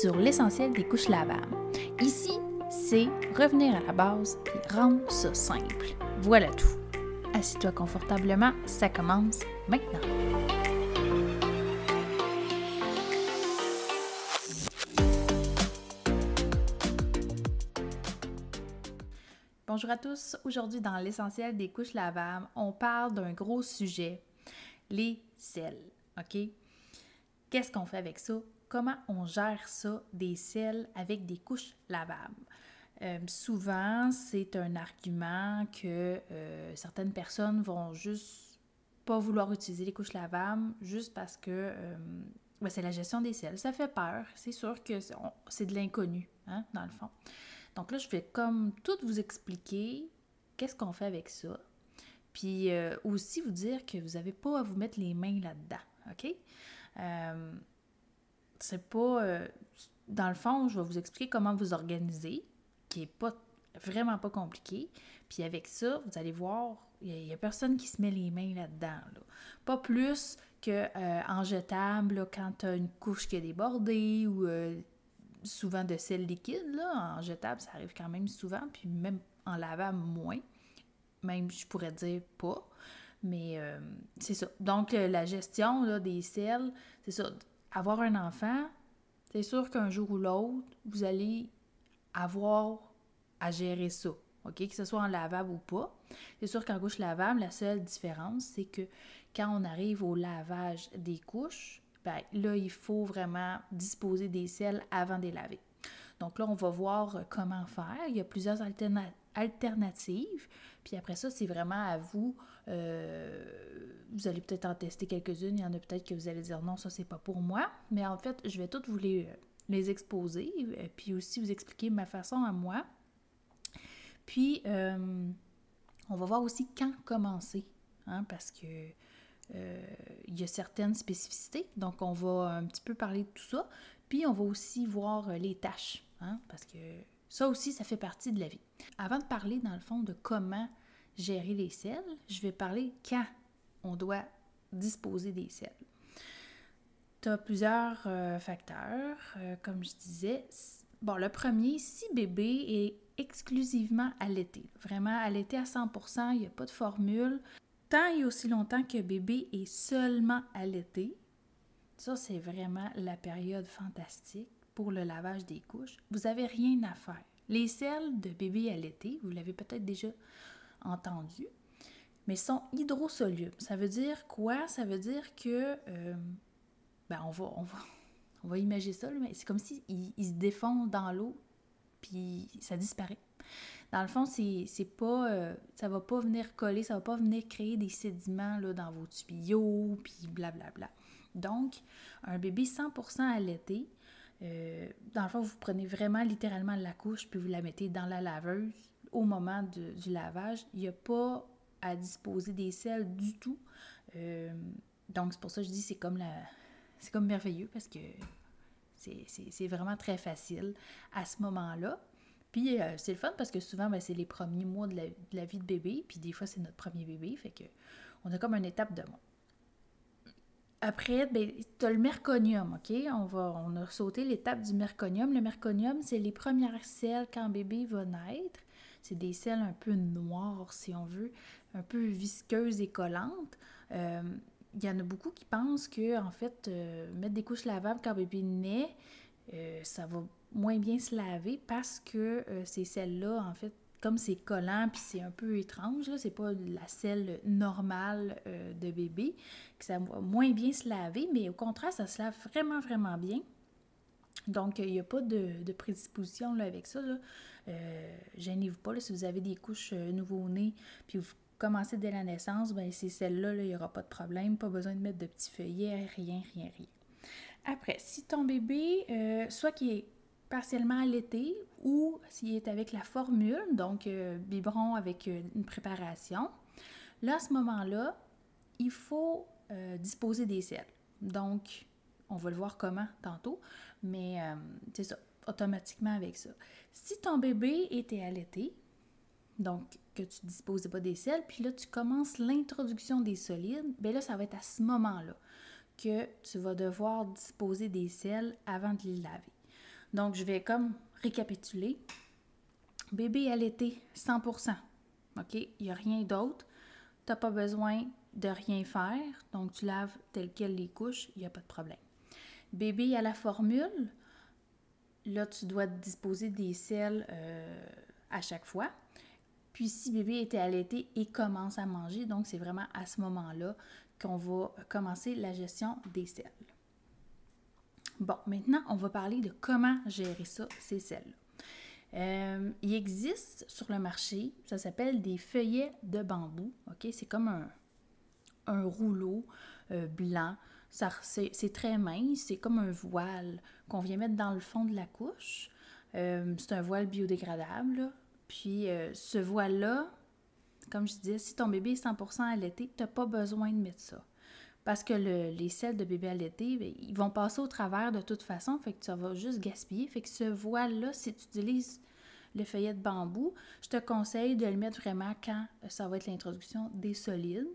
sur l'essentiel des couches lavables. Ici, c'est revenir à la base et rendre ça simple. Voilà tout. Assis-toi confortablement, ça commence maintenant. Bonjour à tous. Aujourd'hui, dans l'essentiel des couches lavables, on parle d'un gros sujet, les selles. OK? Qu'est-ce qu'on fait avec ça? Comment on gère ça, des selles avec des couches lavables? Euh, souvent, c'est un argument que euh, certaines personnes vont juste pas vouloir utiliser les couches lavables juste parce que euh, ben, c'est la gestion des selles. Ça fait peur. C'est sûr que c'est de l'inconnu, hein, dans le fond. Donc là, je vais comme tout vous expliquer qu'est-ce qu'on fait avec ça. Puis aussi vous dire que vous n'avez pas à vous mettre les mains là-dedans. OK? C'est pas. dans le fond, je vais vous expliquer comment vous organiser qui est pas vraiment pas compliqué. Puis avec ça, vous allez voir, il n'y a, personne qui se met les mains là-dedans. Pas plus que euh, en jetable, quand tu as une couche qui a débordé ou euh, souvent de sel liquide. Là, en jetable, ça arrive quand même souvent, puis même en lavable, moins. Même, je pourrais dire pas. Mais euh, c'est ça. Donc, la gestion là, des sels, c'est ça. Avoir un enfant, c'est sûr qu'un jour ou l'autre, vous allez avoir à gérer ça. OK? Que ce soit en lavable ou pas. C'est sûr qu'en couche lavable, la seule différence, c'est que quand on arrive au lavage des couches, ben, là, il faut vraiment disposer des selles avant de les laver. Donc là, on va voir comment faire. Il y a plusieurs alternatives. Puis après ça, c'est vraiment à vous. Euh, vous allez peut-être en tester quelques-unes. Il y en a peut-être que vous allez dire non, ça, c'est pas pour moi. Mais en fait, je vais toutes vous les les exposer, euh, puis aussi vous expliquer ma façon à moi. Puis, euh, on va voir aussi quand commencer, hein, parce que euh, il y a certaines spécificités. Donc, on va un petit peu parler de tout ça. Puis, on va aussi voir les tâches, hein, parce que ça aussi, ça fait partie de la vie. Avant de parler, dans le fond, de comment gérer les selles, je vais parler quand on doit disposer des selles. Tu as plusieurs euh, facteurs, euh, comme je disais. Bon, le premier, si bébé est exclusivement allaité, vraiment allaité à 100%, il n'y a pas de formule, tant et aussi longtemps que bébé est seulement allaité, ça c'est vraiment la période fantastique pour le lavage des couches. Vous n'avez rien à faire. Les selles de bébé allaité, vous l'avez peut-être déjà entendu, mais sont hydrosolubles. Ça veut dire quoi? Ça veut dire que euh, ben on va, on va, on va imaginer ça, mais c'est comme s'il il se défend dans l'eau, puis ça disparaît. Dans le fond, c'est, pas, euh, ça va pas venir coller, ça va pas venir créer des sédiments là, dans vos tuyaux, puis blablabla. Donc, un bébé 100% allaité, euh, dans le fond, vous prenez vraiment littéralement la couche, puis vous la mettez dans la laveuse au moment du lavage. Il n'y a pas à disposer des selles du tout. Euh, donc, c'est pour ça que je dis c'est comme la, c'est comme merveilleux parce que c'est vraiment très facile à ce moment-là. Puis euh, c'est le fun parce que souvent, ben, c'est les premiers mois de la, vie de bébé, puis des fois, c'est notre premier bébé, fait que on a comme une étape de mois. Après, ben, tu as le merconium, OK? On, va, on a sauté l'étape du merconium. Le merconium, c'est les premières selles quand bébé va naître. C'est des selles un peu noires, si on veut, un peu visqueuses et collantes. Euh, il y en a beaucoup qui pensent que, en fait, euh, mettre des couches lavables quand bébé naît, euh, ça va moins bien se laver parce que euh, ces selles-là, en fait, comme c'est collant puis c'est un peu étrange, là, c'est pas la selle normale de bébé, que ça va moins bien se laver, mais au contraire, ça se lave vraiment, vraiment bien. Donc, il n'y a pas de, prédisposition là, avec ça. Gênez-vous pas si vous avez des couches nouveau-nés puis vous commencer dès la naissance, ben c'est celle-là, il n'y aura pas de problème, pas besoin de mettre de petits feuillets, rien, rien, rien. Après, si ton bébé, euh, soit qui est partiellement allaité ou s'il est avec la formule, donc euh, biberon avec euh, une préparation, là, à ce moment-là, il faut disposer des selles. Donc, on va le voir comment tantôt, mais c'est ça, automatiquement avec ça. Si ton bébé était allaité, donc que tu disposes pas des sels, puis là, tu commences l'introduction des solides, bien là, ça va être à ce moment-là que tu vas devoir disposer des sels avant de les laver. Donc, je vais comme récapituler. Bébé allaité, 100%. OK? Il n'y a rien d'autre. Tu n'as pas besoin de rien faire. Donc, tu laves tel quel les couches, il n'y a pas de problème. Bébé à la formule, là, tu dois disposer des selles euh, à chaque fois. Puis, si bébé était allaité et commence à manger, donc c'est vraiment à ce moment-là qu'on va commencer la gestion des selles. Bon, maintenant, on va parler de comment gérer ça, ces selles. Euh, il existe sur le marché, ça s'appelle des feuillets de bambou. OK? C'est comme un, rouleau euh, blanc. C'est très mince, c'est comme un voile qu'on vient mettre dans le fond de la couche. Euh, c'est un voile biodégradable. Puis ce voile-là, comme je disais, si ton bébé est 100% allaité, tu n'as pas besoin de mettre ça. Parce que les selles de bébé allaité, ben, ils vont passer au travers de toute façon, fait que tu vas juste gaspiller. Fait que ce voile-là, si tu utilises le feuillet de bambou, je te conseille de le mettre vraiment quand ça va être l'introduction des solides.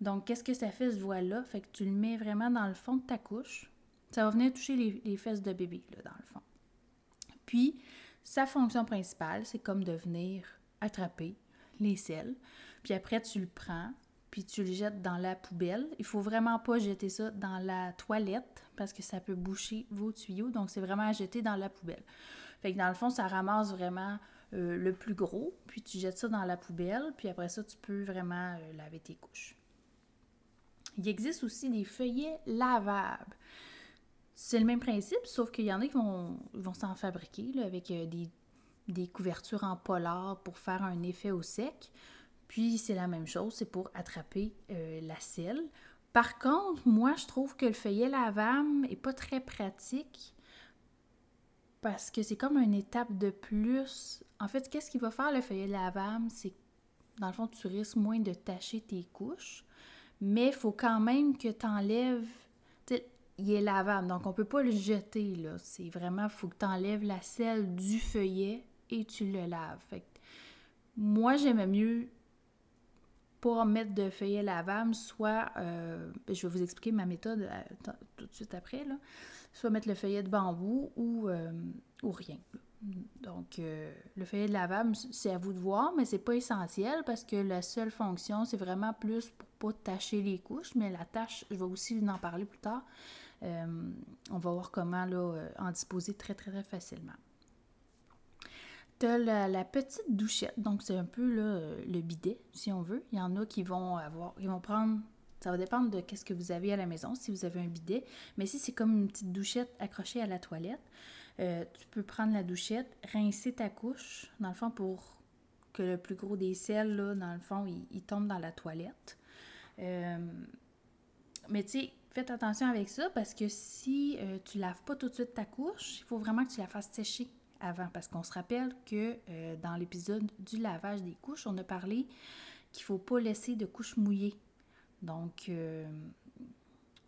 Donc, qu'est-ce que ça fait ce voile-là? Fait que tu le mets vraiment dans le fond de ta couche. Ça va venir toucher les, fesses de bébé, là, dans le fond. Puis, sa fonction principale, c'est comme de venir attraper les selles. Puis après, tu le prends, puis tu le jettes dans la poubelle. Il faut vraiment pas jeter ça dans la toilette parce que ça peut boucher vos tuyaux. Donc, c'est vraiment à jeter dans la poubelle. Fait que dans le fond, ça ramasse vraiment euh, le plus gros, puis tu jettes ça dans la poubelle, puis après ça, tu peux vraiment euh, laver tes couches. Il existe aussi des feuillets lavables. C'est le même principe, sauf qu'il y en a qui vont, vont s'en fabriquer avec euh, des, des couvertures en polar pour faire un effet au sec. Puis c'est la même chose, c'est pour attraper euh, la selle. Par contre, moi, je trouve que le feuillet lavable est pas très pratique parce que c'est comme une étape de plus. En fait, qu'est-ce qu'il va faire le feuillet lavable? C'est dans le fond, tu risques moins de tacher tes couches, mais il faut quand même que tu enlèves. Il est lavable, donc on peut pas le jeter. là. C'est vraiment, faut que tu enlèves la selle du feuillet et tu le laves. Fait moi, j'aimais mieux pour mettre de feuillet lavable, soit, euh, je vais vous expliquer ma méthode euh, tout de suite après, soit mettre le feuillet de bambou ou, euh, ou rien. Donc, le feuillet de lavable, c'est à vous de voir, mais c'est pas essentiel parce que la seule fonction, c'est vraiment plus pour pas tacher les couches, mais la tâche, je vais aussi en parler plus tard. On va voir comment là, en disposer très, très, très facilement. Tu as la, petite douchette, donc c'est un peu le bidet, si on veut. Il y en a qui vont avoir, ils vont prendre, ça va dépendre de qu'est-ce que vous avez à la maison, si vous avez un bidet. Mais si c'est comme une petite douchette accrochée à la toilette, euh, tu peux prendre la douchette, rincer ta couche, dans le fond, pour que le plus gros des sels, là, dans le fond, il, tombe dans la toilette. Euh, mais tu sais, faites attention avec ça parce que si euh, tu laves pas tout de suite ta couche, il faut vraiment que tu la fasses sécher avant, parce qu'on se rappelle que euh, dans l'épisode du lavage des couches, on a parlé qu'il faut pas laisser de couches mouillées. Donc, euh,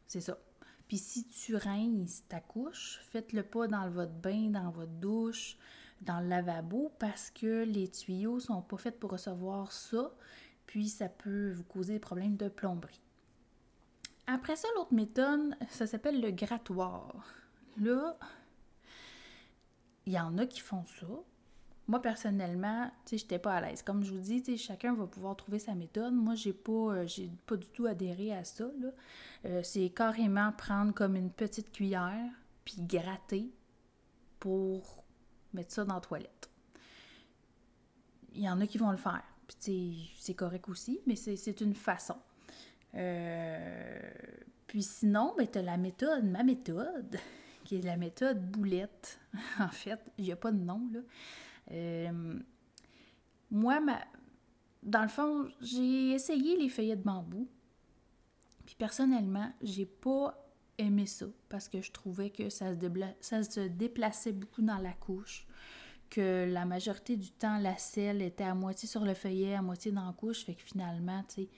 c'est ça. Puis si tu rinces ta couche, faites-le pas dans votre bain, dans votre douche, dans le lavabo, parce que les tuyaux sont pas faits pour recevoir ça, puis ça peut vous causer des problèmes de plomberie. Après ça, l'autre méthode, ça s'appelle le grattoir. Là, il y en a qui font ça. Moi, personnellement, tu sais, j'étais pas à l'aise. Comme je vous dis, chacun va pouvoir trouver sa méthode. Moi, j'ai pas, euh, pas du tout adhéré à ça, euh, c'est carrément prendre comme une petite cuillère, puis gratter pour mettre ça dans la toilette. Il y en a qui vont le faire. Puis, c'est correct aussi, mais c'est une façon. Euh, puis sinon, ben, tu la méthode, ma méthode, qui est la méthode boulette. en fait, il n'y a pas de nom, là. Euh, moi, ma... dans le fond, j'ai essayé les feuillets de bambou. Puis personnellement, j'ai pas aimé ça parce que je trouvais que ça se, ça se déplaçait beaucoup dans la couche, que la majorité du temps, la selle était à moitié sur le feuillet, à moitié dans la couche. Fait que finalement, tu sais,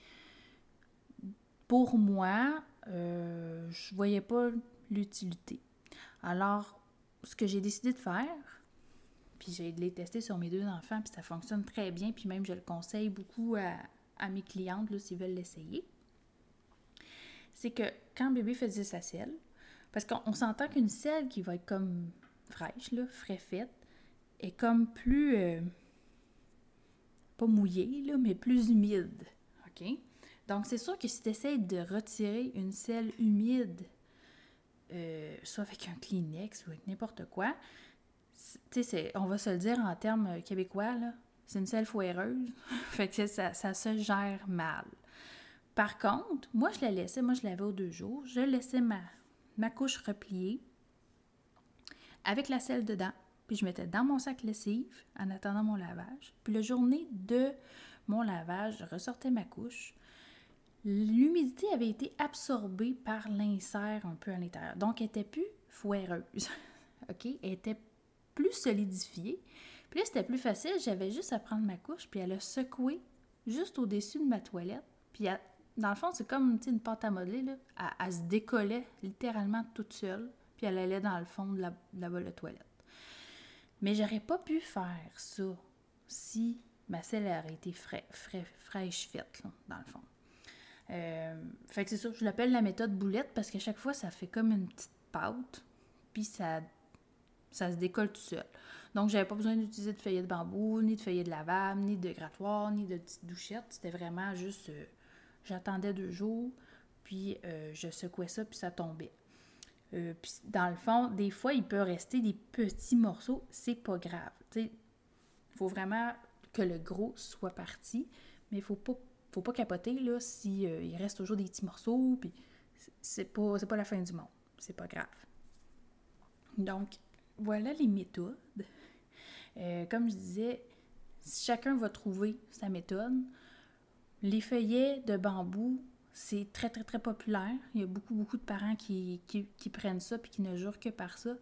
pour moi, euh, je voyais pas l'utilité. Alors, ce que j'ai décidé de faire, puis j'ai les testé sur mes deux enfants, puis ça fonctionne très bien, puis même je le conseille beaucoup à, mes clientes s'ils veulent l'essayer, c'est que quand bébé faisait sa selle, parce qu'on s'entend qu'une selle qui va être comme fraîche, là, frais faite, est comme plus. euh, pas mouillée, là, mais plus humide. OK? Donc, c'est sûr que si tu essaies de retirer une selle humide, euh, soit avec un Kleenex ou avec n'importe quoi, tu sais, on va se le dire en termes euh, québécois, là, c'est une selle foireuse. fait que ça, ça se gère mal. Par contre, moi, je la laissais, moi, je l'avais aux deux jours, je laissais ma, ma couche repliée avec la selle dedans, puis je mettais dans mon sac lessive en attendant mon lavage. Puis la journée de mon lavage, je ressortais ma couche. L'humidité avait été absorbée par l'insert un peu à l'intérieur. Donc, elle était plus foireuse. OK? Elle était plus solidifiée. Puis là, c'était plus facile. J'avais juste à prendre ma couche, puis elle a secoué juste au-dessus de ma toilette. Puis, elle- dans le fond, c'est comme une pâte à modeler. Là. Elle, se décollait littéralement toute seule, puis elle allait dans le fond de la, de la toilette. Mais j'aurais pas pu faire ça si ma selle aurait été fraîche faite, dans le fond. Euh, fait que c'est sûr, je l'appelle la méthode boulette parce qu'à chaque fois, ça fait comme une petite pâte, puis ça, ça se décolle tout seul. Donc, j'avais pas besoin d'utiliser de feuillet de bambou, ni de feuillet de lavable, ni de grattoir, ni de petite douchette. C'était vraiment juste, euh, j'attendais deux jours, puis euh, je secouais ça, puis ça tombait. Dans le fond, des fois, il peut rester des petits morceaux, c'est pas grave. Il faut vraiment que le gros soit parti, mais il faut pas, faut pas capoter là, si euh, il reste toujours des petits morceaux, puis c'est- pas, pas la fin du monde, c'est pas grave. Donc, voilà les méthodes. Euh, comme je disais, chacun va trouver sa méthode. Les feuillets de bambou, c'est très, très, très populaire. Il y a beaucoup, beaucoup de parents qui, qui, prennent ça puis qui ne jurent que par ça.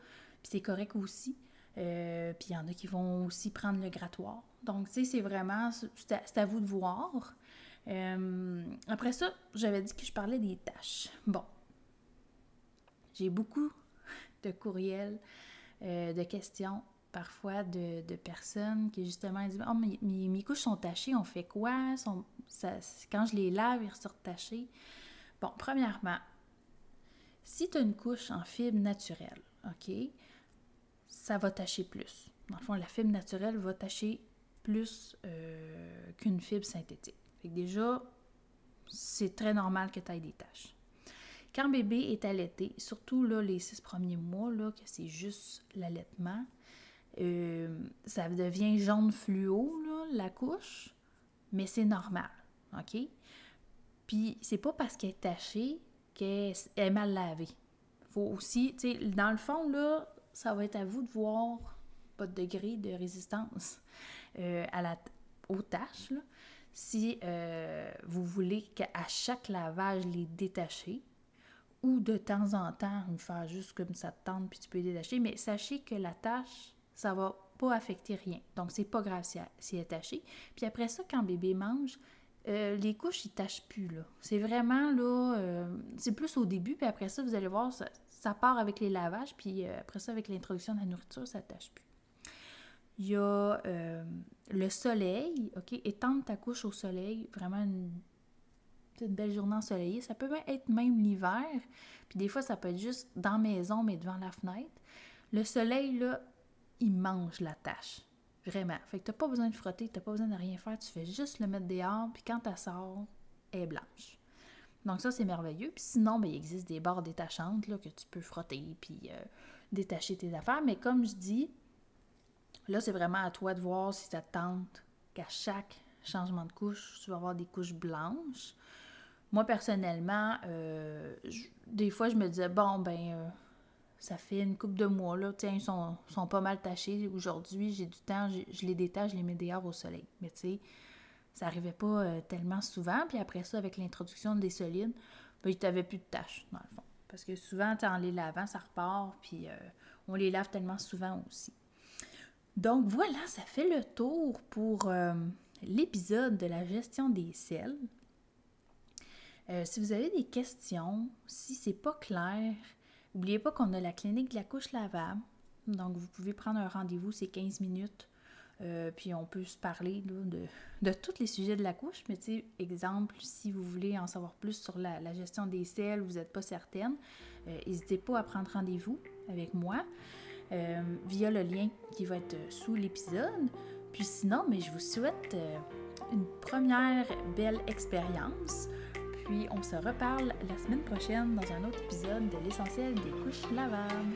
Puis c'est correct aussi. Euh, puis il y en a qui vont aussi prendre le grattoir. Donc, tu sais, c'est vraiment, c'est à vous de voir. Euh, après ça, j'avais dit que je parlais des tâches. Bon. J'ai beaucoup de courriels, euh, de questions, parfois de, personnes qui justement disent Oh, mes, mes, couches sont tachées, on fait quoi? Quand je les lave, ils ressortent tachés. Bon, premièrement, si tu as une couche en fibre naturelle, OK, ça va tacher plus. Dans le fond, la fibre naturelle va tacher plus euh, qu'une fibre synthétique. Fait que déjà, c'est très normal que tu aies des taches. Quand bébé est allaité, surtout là, les six premiers mois, là, que c'est juste l'allaitement, euh, ça devient jaune fluo, la couche, mais c'est normal, OK? Puis c'est pas parce qu'elle est tachée qu'elle est mal lavée. Faut aussi, tu sais, dans le fond, là, ça va être à vous de voir votre degré de résistance euh, à la, aux taches, là. Si euh, vous voulez qu'à chaque lavage, les détacher, ou de temps en temps, vous faire juste comme ça te tente, puis tu peux les détacher, mais sachez que la tâche, ça va pas affecter rien. Donc, c'est pas grave si elle, si elle est tachée. Puis après ça, quand bébé mange, euh, les couches, ils tachent plus. C'est vraiment, là, euh, c'est plus au début, puis après ça, vous allez voir, ça, part avec les lavages, puis après ça, avec l'introduction de la nourriture, ça tâche plus. Il y a euh, le soleil, OK? Étendre ta couche au soleil, vraiment une, une belle journée ensoleillée. Ça peut être même l'hiver, puis des fois, ça peut être juste dans la maison, mais devant la fenêtre. Le soleil, là, il mange la tâche. Vraiment. Fait que t'as pas besoin de frotter, t'as pas besoin de rien faire, tu fais juste le mettre dehors, puis quand elle sort, elle est blanche. Donc ça, c'est merveilleux. Puis sinon, ben, il existe des barres détachantes là, que tu peux frotter, puis euh, détacher tes affaires. Mais comme je dis, là, c'est vraiment à toi de voir si ça te tente qu'à chaque changement de couche, tu vas avoir des couches blanches. Moi, personnellement, euh, des fois, je me disais, bon, ben, euh, ça fait une couple de mois, là, tiens, ils sont, pas mal tachés. Aujourd'hui, j'ai du temps, je les détache, je les mets dehors au soleil. Mais tu sais, ça arrivait pas euh, tellement souvent. Puis après ça, avec l'introduction des solides, ben, tu n'avais plus de taches, dans le fond. Parce que souvent, en les lavant, ça repart, puis on les lave tellement souvent aussi. Donc voilà, ça fait le tour pour euh, l'épisode de la gestion des selles. Euh, si vous avez des questions, si c'est pas clair, n'oubliez pas qu'on a la clinique de la couche lavable. Donc, vous pouvez prendre un rendez-vous, c'est 15 minutes. Euh, puis on peut se parler de, tous les sujets de la couche. Mais tu exemple, si vous voulez en savoir plus sur la, gestion des selles, vous n'êtes pas certaine, n'hésitez pas à prendre rendez-vous avec moi. Euh, via le lien qui va être sous l'épisode. Puis sinon, mais je vous souhaite euh, une première belle expérience. Puis on se reparle la semaine prochaine dans un autre épisode de l'essentiel des couches lavables.